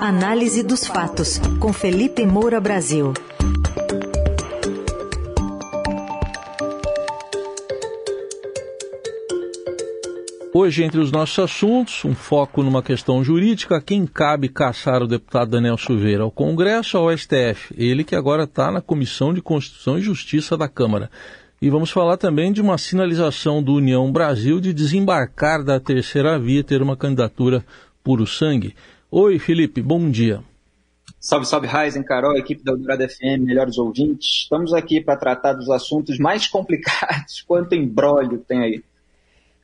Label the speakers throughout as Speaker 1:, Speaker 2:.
Speaker 1: Análise dos fatos, com Felipe Moura Brasil.
Speaker 2: Hoje, entre os nossos assuntos, um foco numa questão jurídica, quem cabe caçar o deputado Daniel Silveira, ao Congresso ou ao STF? Ele que agora está na Comissão de Constituição e Justiça da Câmara. E vamos falar também de uma sinalização do União Brasil de desembarcar da terceira via, ter uma candidatura puro sangue. Oi, Felipe, bom dia.
Speaker 3: Salve, salve, Raizen, Carol, equipe da Eldorado FM, melhores ouvintes. Estamos aqui para tratar dos assuntos mais complicados, quanto embrólio tem aí.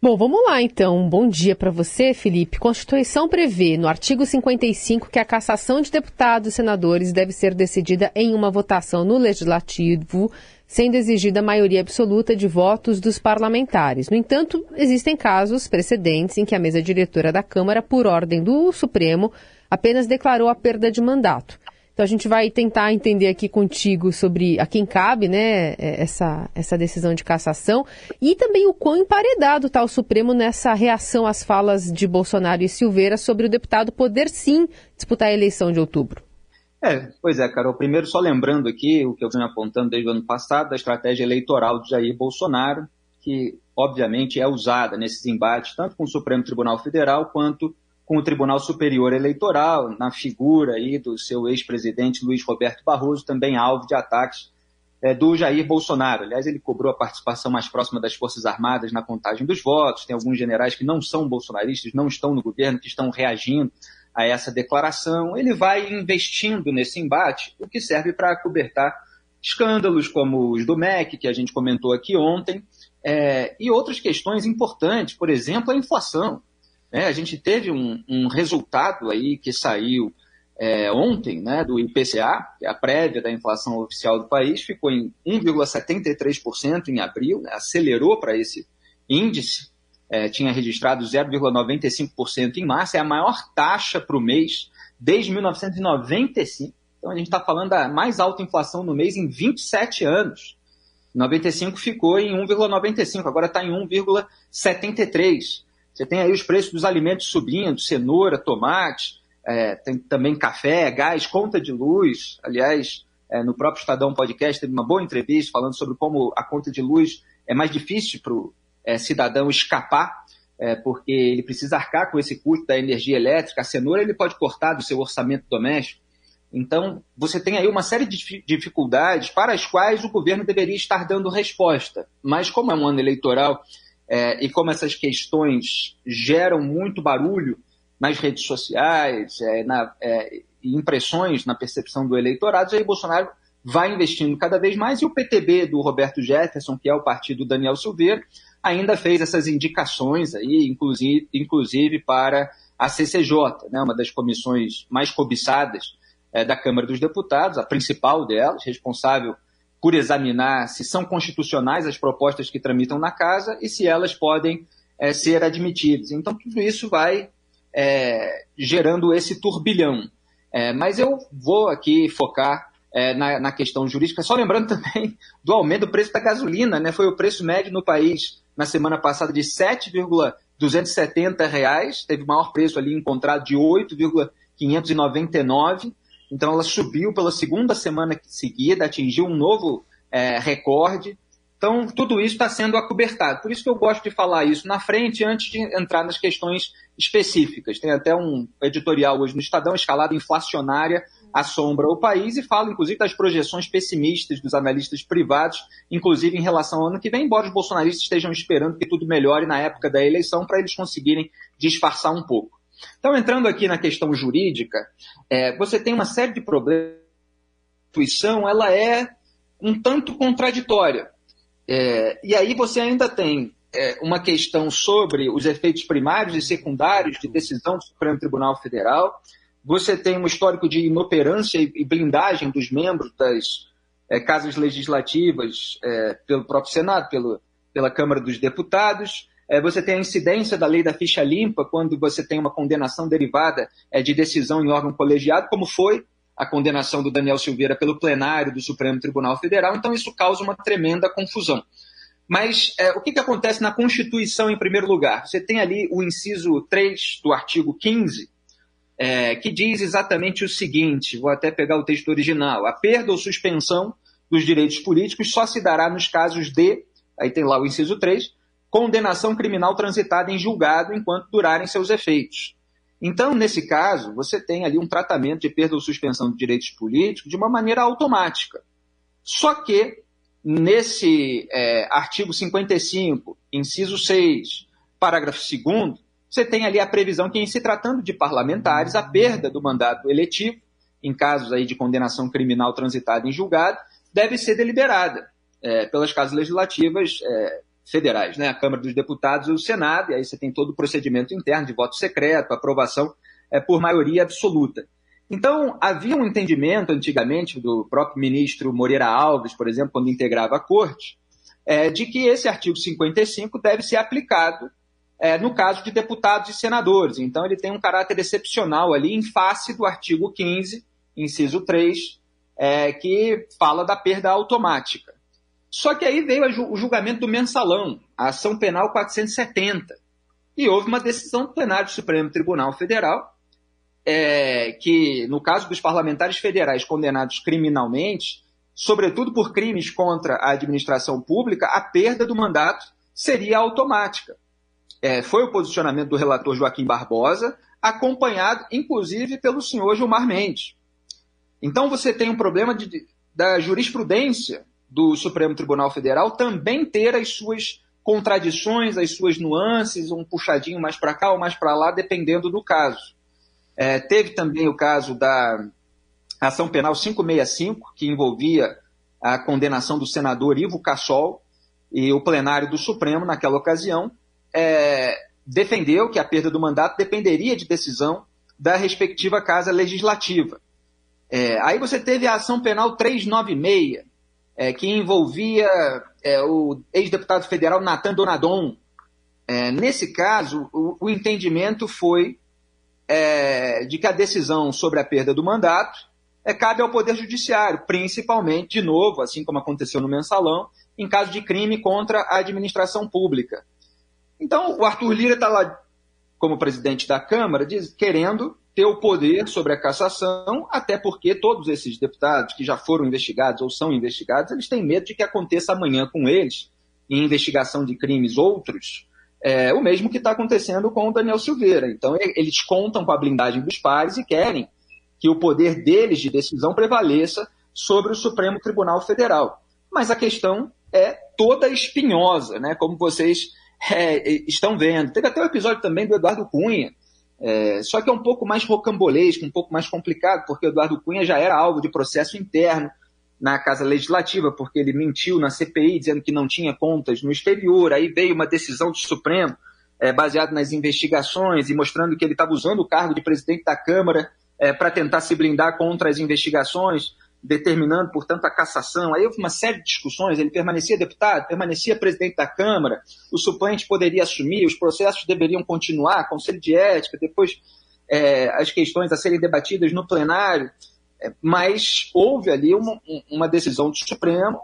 Speaker 4: Bom, vamos lá então. Bom dia para você, Felipe. Constituição prevê, no artigo 55, que a cassação de deputados e senadores deve ser decidida em uma votação no Legislativo, sendo exigida a maioria absoluta de votos dos parlamentares. No entanto, existem casos precedentes em que a mesa diretora da Câmara, por ordem do Supremo, apenas declarou a perda de mandato. Então a gente vai tentar entender aqui contigo sobre a quem cabe, né, é, essa, essa decisão de cassação e também o quão emparedado está o Supremo nessa reação às falas de Bolsonaro e Silveira sobre o deputado poder sim disputar a eleição de outubro.
Speaker 3: É, pois é, Carol. Primeiro, só lembrando aqui o que eu venho apontando desde o ano passado, da estratégia eleitoral de Jair Bolsonaro, que obviamente é usada nesses embates, tanto com o Supremo Tribunal Federal quanto com o Tribunal Superior Eleitoral, na figura aí do seu ex-presidente Luiz Roberto Barroso, também alvo de ataques é, do Jair Bolsonaro. Aliás, ele cobrou a participação mais próxima das Forças Armadas na contagem dos votos. Tem alguns generais que não são bolsonaristas, não estão no governo, que estão reagindo a essa declaração, ele vai investindo nesse embate, o que serve para cobertar escândalos como os do MEC, que a gente comentou aqui ontem, é, e outras questões importantes, por exemplo, a inflação. É, a gente teve um, um, resultado aí que saiu é, ontem, né, do IPCA, que é a prévia da inflação oficial do país, ficou em 1,73% em abril, né, acelerou para esse índice, é, tinha registrado 0,95% em março, é a maior taxa para o mês desde 1995. Então a gente está falando da mais alta inflação no mês em 27 anos. 95 ficou em 1,95, agora está em 1,73. Você tem aí os preços dos alimentos subindo, cenoura, tomate, é, tem também café, gás, conta de luz. Aliás, é, no próprio Estadão Podcast teve uma boa entrevista falando sobre como a conta de luz é mais difícil para o é, cidadão escapar, é, porque ele precisa arcar com esse custo da energia elétrica. A cenoura ele pode cortar do seu orçamento doméstico. Então, você tem aí uma série de dificuldades para as quais o governo deveria estar dando resposta. Mas, como é um ano eleitoral é, e como essas questões geram muito barulho nas redes sociais, é, na, é, impressões na percepção do eleitorado, aí Bolsonaro vai investindo cada vez mais e o PTB do Roberto Jefferson, que é o partido do Daniel Silveira, ainda fez essas indicações aí, inclusive, inclusive para a CCJ, né, uma das comissões mais cobiçadas é, da Câmara dos Deputados, a principal delas, responsável por examinar se são constitucionais as propostas que tramitam na casa e se elas podem é, ser admitidas. Então, tudo isso vai é, gerando esse turbilhão. Mas eu vou aqui focar na, na, questão jurídica, só lembrando também do aumento do preço da gasolina, né? Foi o preço médio no país na semana passada de 7,270 reais, teve maior preço ali encontrado de 8,599. Então ela subiu pela segunda semana seguida, atingiu um novo é, recorde. Então tudo isso está sendo acobertado. Por isso que eu gosto de falar isso na frente antes de entrar nas questões específicas. Tem até um editorial hoje no Estadão, escalada inflacionária assombra o país e fala, inclusive, das projeções pessimistas dos analistas privados, inclusive em relação ao ano que vem, embora os bolsonaristas estejam esperando que tudo melhore na época da eleição para eles conseguirem disfarçar um pouco. Então, entrando aqui na questão jurídica, é, você tem uma série de problemas. A Constituição ela é um tanto contraditória. É, e aí você ainda tem é, uma questão sobre os efeitos primários e secundários de decisão do Supremo Tribunal Federal. Você tem um histórico de inoperância e blindagem dos membros das é, casas legislativas é, pelo próprio Senado, pelo, pela Câmara dos Deputados. É, você tem a incidência da lei da ficha limpa quando você tem uma condenação derivada de decisão em órgão colegiado, como foi a condenação do Daniel Silveira pelo plenário do Supremo Tribunal Federal. Então, isso causa uma tremenda confusão. Mas é, o que, que acontece na Constituição, em primeiro lugar? Você tem ali o inciso 3 do artigo 15, é, que diz exatamente o seguinte: vou até pegar o texto original. A perda ou suspensão dos direitos políticos só se dará nos casos de, aí tem lá o inciso 3, condenação criminal transitada em julgado enquanto durarem seus efeitos. Então, nesse caso, você tem ali um tratamento de perda ou suspensão de direitos políticos de uma maneira automática. Só que, nesse é, artigo 55, inciso 6, parágrafo 2, você tem ali a previsão que, em se tratando de parlamentares, a perda do mandato eletivo, em casos aí de condenação criminal transitada em julgado, deve ser deliberada é, pelas casas legislativas é, federais, né? a Câmara dos Deputados e o Senado, e aí você tem todo o procedimento interno de voto secreto, aprovação é, por maioria absoluta. Então, havia um entendimento antigamente do próprio ministro Moreira Alves, por exemplo, quando integrava a corte, é, de que esse artigo 55 deve ser aplicado é, no caso de deputados e senadores. Então, ele tem um caráter excepcional ali em face do artigo 15, inciso 3, é, que fala da perda automática. Só que aí veio o julgamento do mensalão, a ação penal 470, e houve uma decisão do plenário do Supremo Tribunal Federal, é, que, no caso dos parlamentares federais condenados criminalmente, sobretudo por crimes contra a administração pública, a perda do mandato seria automática. É, foi o posicionamento do relator Joaquim Barbosa, acompanhado, inclusive, pelo senhor Gilmar Mendes. Então você tem um problema de, da jurisprudência do Supremo Tribunal Federal também ter as suas contradições, as suas nuances, um puxadinho mais para cá ou mais para lá, dependendo do caso. É, teve também o caso da ação penal 565, que envolvia a condenação do senador Ivo Cassol, e o plenário do Supremo, naquela ocasião, é, defendeu que a perda do mandato dependeria de decisão da respectiva casa legislativa. É, aí você teve a ação penal 396, é, que envolvia é, o ex-deputado federal Natan Donadon. É, nesse caso, o, o entendimento foi é, de que a decisão sobre a perda do mandato cabe ao Poder Judiciário, principalmente, de novo, assim como aconteceu no mensalão, em caso de crime contra a administração pública. Então, o Arthur Lira está lá como presidente da Câmara, diz, querendo ter o poder sobre a cassação, até porque todos esses deputados que já foram investigados ou são investigados, eles têm medo de que aconteça amanhã com eles, em investigação de crimes outros, é, o mesmo que está acontecendo com o Daniel Silveira. Então, eles contam com a blindagem dos pares e querem que o poder deles de decisão prevaleça sobre o Supremo Tribunal Federal. Mas a questão é toda espinhosa, né? como vocês é, estão vendo. Teve até o um episódio também do Eduardo Cunha, é, só que é um pouco mais rocambolesco, um pouco mais complicado, porque o Eduardo Cunha já era alvo de processo interno na Casa Legislativa, porque ele mentiu na CPI dizendo que não tinha contas no exterior. Aí veio uma decisão do Supremo, é, baseada nas investigações e mostrando que ele estava usando o cargo de presidente da Câmara é, para tentar se blindar contra as investigações determinando, portanto, a cassação. Aí houve uma série de discussões, ele permanecia deputado, permanecia presidente da Câmara, o suplente poderia assumir, os processos deveriam continuar, conselho de ética, depois é, as questões a serem debatidas no plenário, é, mas houve ali uma, uma decisão do Supremo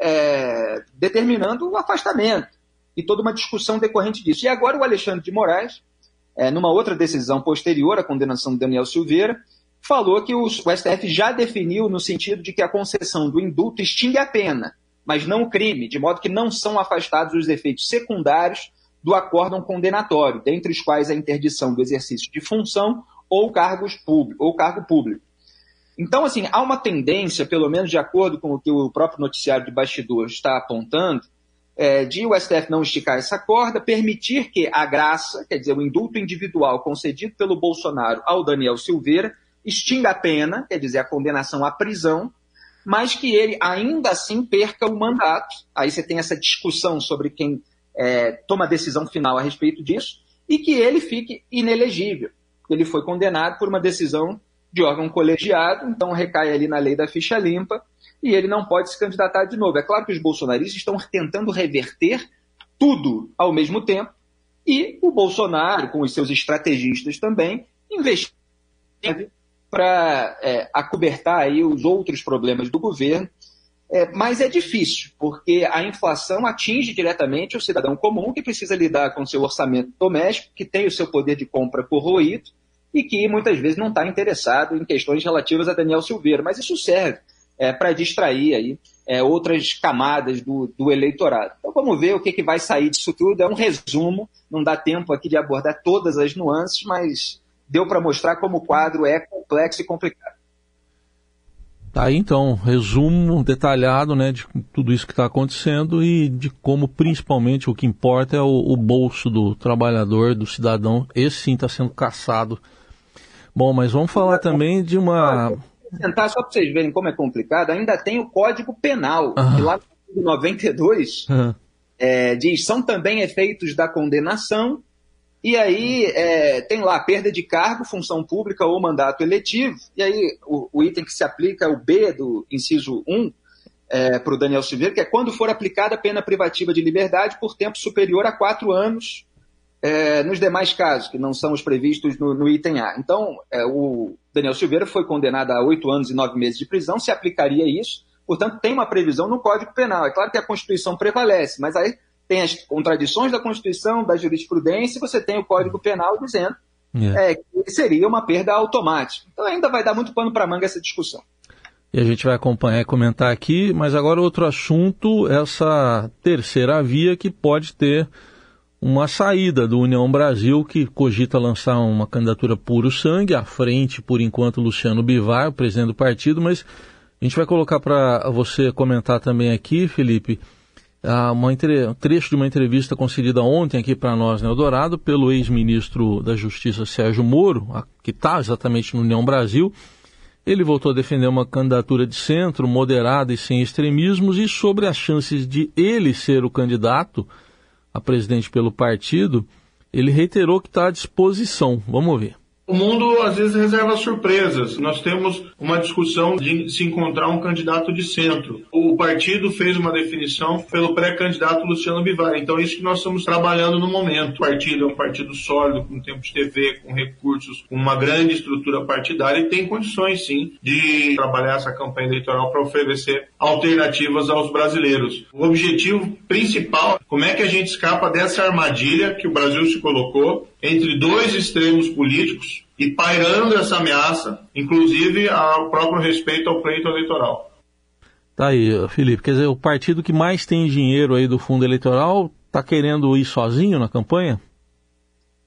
Speaker 3: é, determinando o afastamento e toda uma discussão decorrente disso. E agora o Alexandre de Moraes, é, numa outra decisão posterior à condenação de Daniel Silveira, falou que o, STF já definiu no sentido de que a concessão do indulto extingue a pena, mas não o crime, de modo que não são afastados os efeitos secundários do acórdão condenatório, dentre os quais a interdição do exercício de função ou, cargos público, ou cargo público. Então, assim, há uma tendência, pelo menos de acordo com o que o próprio noticiário de bastidores está apontando, é, de o STF não esticar essa corda, permitir que a graça, quer dizer, o indulto individual concedido pelo Bolsonaro ao Daniel Silveira, extinga a pena, quer dizer, a condenação à prisão, mas que ele ainda assim perca o mandato. Aí você tem essa discussão sobre quem é, toma a decisão final a respeito disso, e que ele fique inelegível. Ele foi condenado por uma decisão de órgão colegiado, então recai ali na lei da ficha limpa, e ele não pode se candidatar de novo. É claro que os bolsonaristas estão tentando reverter tudo ao mesmo tempo, e o Bolsonaro, com os seus estrategistas também, investem para é, acobertar aí os outros problemas do governo. É, mas é difícil, porque a inflação atinge diretamente o cidadão comum que precisa lidar com seu orçamento doméstico, que tem o seu poder de compra corroído, e que muitas vezes não está interessado em questões relativas a Daniel Silveira. Mas isso serve é, para distrair aí, é, outras camadas do, do, eleitorado. Então vamos ver o que, que vai sair disso tudo. É um resumo, não dá tempo aqui de abordar todas as nuances, mas deu para mostrar como o quadro é complexo e complicado.
Speaker 2: Tá aí então, resumo detalhado né, de tudo isso que está acontecendo e de como principalmente o que importa é o, o bolso do trabalhador, do cidadão. Esse sim está sendo caçado. Bom, mas vamos falar também de uma.
Speaker 3: Tentar só para vocês verem como é complicado, ainda tem o Código Penal, uhum. que lá no 92 uhum. é, diz são também efeitos da condenação e aí é, tem lá perda de cargo, função pública ou mandato eletivo. E aí o, o item que se aplica é o B do inciso 1 é, para o Daniel Silveira, que é quando for aplicada a pena privativa de liberdade por tempo superior a quatro anos é, nos demais casos, que não são os previstos no, no item A. Então, é, o Daniel Silveira foi condenado a oito anos e nove meses de prisão, se aplicaria isso. Portanto, tem uma previsão no Código Penal. É claro que a Constituição prevalece, mas aí tem as contradições da Constituição, da jurisprudência, e você tem o Código Penal dizendo é. É, que seria uma perda automática. Então ainda vai dar muito pano para manga essa discussão.
Speaker 2: E a gente vai acompanhar e comentar aqui, mas agora outro assunto, essa terceira via que pode ter uma saída do União Brasil, que cogita lançar uma candidatura puro sangue, à frente, por enquanto, Luciano Bivar, o presidente do partido, mas a gente vai colocar para você comentar também aqui, Felipe, uma, um trecho de uma entrevista concedida ontem aqui para nós, no Eldorado, pelo ex-ministro da Justiça Sérgio Moro, que está exatamente no União Brasil. Ele voltou a defender uma candidatura de centro, moderada e sem extremismos, e sobre as chances de ele ser o candidato a presidente pelo partido, ele reiterou que está à disposição. Vamos ver.
Speaker 5: O mundo às vezes reserva surpresas. Nós temos uma discussão de se encontrar um candidato de centro. O partido fez uma definição pelo pré-candidato Luciano Bivar. Então é isso que nós estamos trabalhando no momento. O partido é um partido sólido, com tempo de TV, com recursos, com uma grande estrutura partidária e tem condições sim de trabalhar essa campanha eleitoral para oferecer alternativas aos brasileiros. O objetivo principal, como é que a gente escapa dessa armadilha que o Brasil se colocou entre dois extremos políticos e pairando essa ameaça, inclusive ao próprio respeito ao pleito eleitoral.
Speaker 2: Tá aí, Felipe. Quer dizer, o partido que mais tem dinheiro aí do fundo eleitoral está querendo ir sozinho na campanha?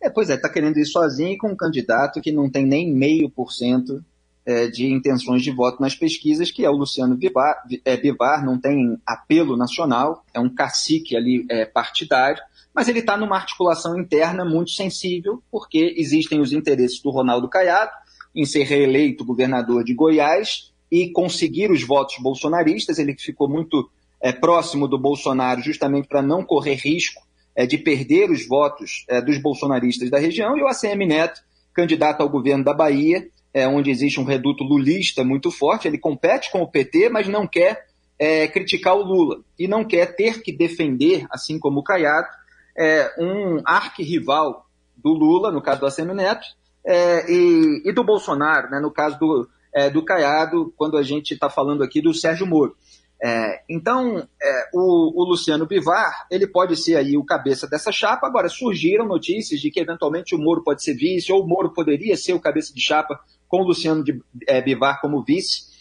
Speaker 3: É, pois é, está querendo ir sozinho e com um candidato que não tem nem meio por cento é, de intenções de voto nas pesquisas, que é o Luciano Bivar, é, Bivar não tem apelo nacional, é um cacique ali é, partidário, mas ele está numa articulação interna muito sensível, porque existem os interesses do Ronaldo Caiado em ser reeleito governador de Goiás e conseguir os votos bolsonaristas. Ele ficou muito é, próximo do Bolsonaro justamente para não correr risco é, de perder os votos é, dos bolsonaristas da região. E o ACM Neto, candidato ao governo da Bahia, é, onde existe um reduto lulista muito forte, ele compete com o PT, mas não quer é, criticar o Lula e não quer ter que defender, assim como o Caiado, é, um arquirrival do Lula, no caso do Assemi Neto, é, e, e, do Bolsonaro, né, no caso do, é, do Caiado, quando a gente está falando aqui do Sérgio Moro. É, então, é, o, o, Luciano Bivar, ele pode ser aí o cabeça dessa chapa. Agora, surgiram notícias de que eventualmente o Moro pode ser vice, ou o Moro poderia ser o cabeça de chapa com o Luciano de, é, Bivar como vice.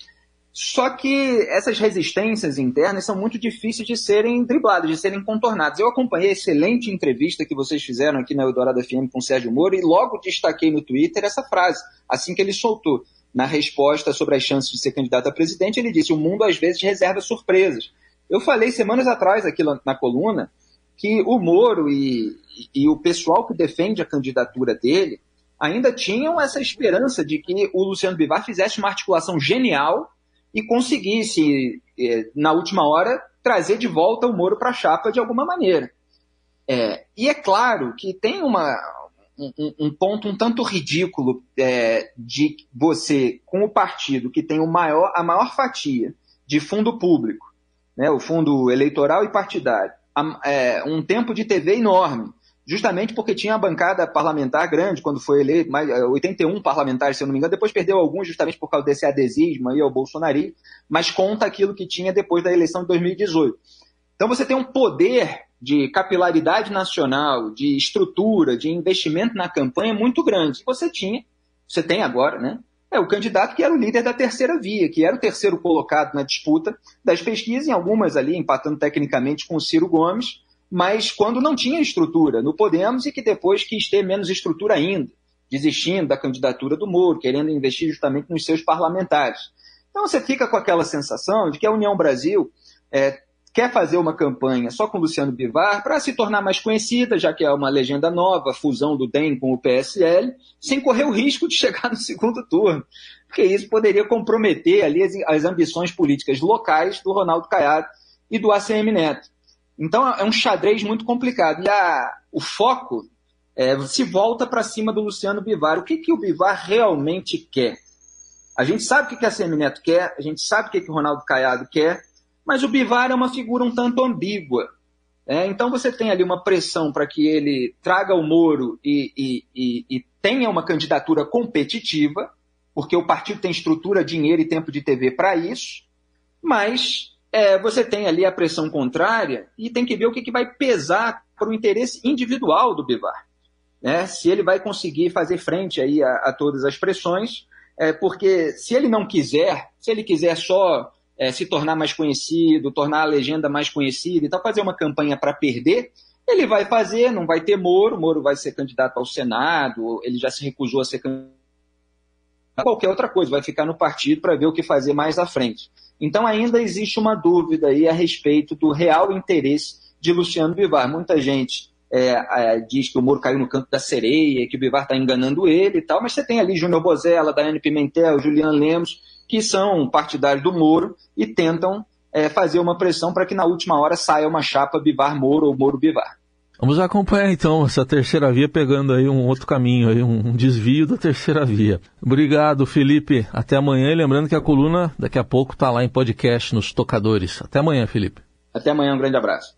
Speaker 3: Só que essas resistências internas são muito difíceis de serem dribladas, de serem contornadas. Eu acompanhei a excelente entrevista que vocês fizeram aqui na Eldorado FM com o Sérgio Moro e logo destaquei no Twitter essa frase, assim que ele soltou. Na resposta sobre as chances de ser candidato a presidente, ele disse: o mundo às vezes reserva surpresas. Eu falei semanas atrás aqui na coluna que o Moro e, e o pessoal que defende a candidatura dele ainda tinham essa esperança de que o Luciano Bivar fizesse uma articulação genial e conseguisse, é, na última hora, trazer de volta o Moro para a chapa de alguma maneira. É, e é claro que tem uma, um, um, ponto um tanto ridículo é, de você, com o partido que tem o maior, a maior fatia de fundo público, né, o fundo eleitoral e partidário, a, é, um tempo de TV enorme, justamente porque tinha a bancada parlamentar grande, quando foi eleito, mais, 81 eh, parlamentares, se eu não me engano, depois perdeu alguns justamente por causa desse adesismo aí ao Bolsonaro, mas conta aquilo que tinha depois da eleição de 2018. Então você tem um poder de capilaridade nacional, de estrutura, de investimento na campanha muito grande. Você tinha você tem agora, né? É o candidato que era o líder da terceira via, que era o terceiro colocado na disputa das pesquisas, em algumas ali empatando tecnicamente com o Ciro Gomes, mas quando não tinha estrutura no Podemos e que depois quis ter menos estrutura ainda, desistindo da candidatura do Moro, querendo investir justamente nos seus parlamentares. Então você fica com aquela sensação de que a União Brasil é, quer fazer uma campanha só com Luciano Bivar para se tornar mais conhecida, já que é uma legenda nova, fusão do DEM com o PSL, sem correr o risco de chegar no segundo turno, porque isso poderia comprometer ali as, as ambições políticas locais do Ronaldo Caiado e do ACM Neto. Então é um xadrez muito complicado. E a, o foco é, se volta para cima do Luciano Bivar. O que, que o Bivar realmente quer? A gente sabe o que, que a ACM Neto quer, a gente sabe o que, que o Ronaldo Caiado quer, mas o Bivar é uma figura um tanto ambígua. É, então você tem ali uma pressão para que ele traga o Moro e, e, e, e, tenha uma candidatura competitiva, porque o partido tem estrutura, dinheiro e tempo de TV para isso, mas é, você tem ali a pressão contrária e tem que ver o que, que vai pesar para o interesse individual do Bivar. Né? Se ele vai conseguir fazer frente aí a, a todas as pressões, é, porque se ele não quiser, se ele quiser só é, se tornar mais conhecido, tornar a legenda mais conhecida e tal, fazer uma campanha para perder, ele vai fazer, não vai ter Moro, Moro vai ser candidato ao Senado, ele já se recusou a ser candidato a qualquer outra coisa, vai ficar no partido para ver o que fazer mais à frente. Então ainda existe uma dúvida aí a respeito do real interesse de Luciano Bivar. Muita gente é, é, diz que o Moro caiu no canto da sereia, que o Bivar está enganando ele e tal, mas você tem ali Júnior Bozella, Daiane Pimentel, Juliano Lemos, que são partidários do Moro e tentam é, fazer uma pressão para que na última hora saia uma chapa Bivar-Moro ou Moro-Bivar.
Speaker 2: Vamos acompanhar então essa terceira via pegando aí um outro caminho, aí, um desvio da terceira via. Obrigado, Felipe. Até amanhã. E lembrando que a coluna daqui a pouco está lá em podcast nos tocadores. Até amanhã, Felipe.
Speaker 3: Até amanhã, um grande abraço.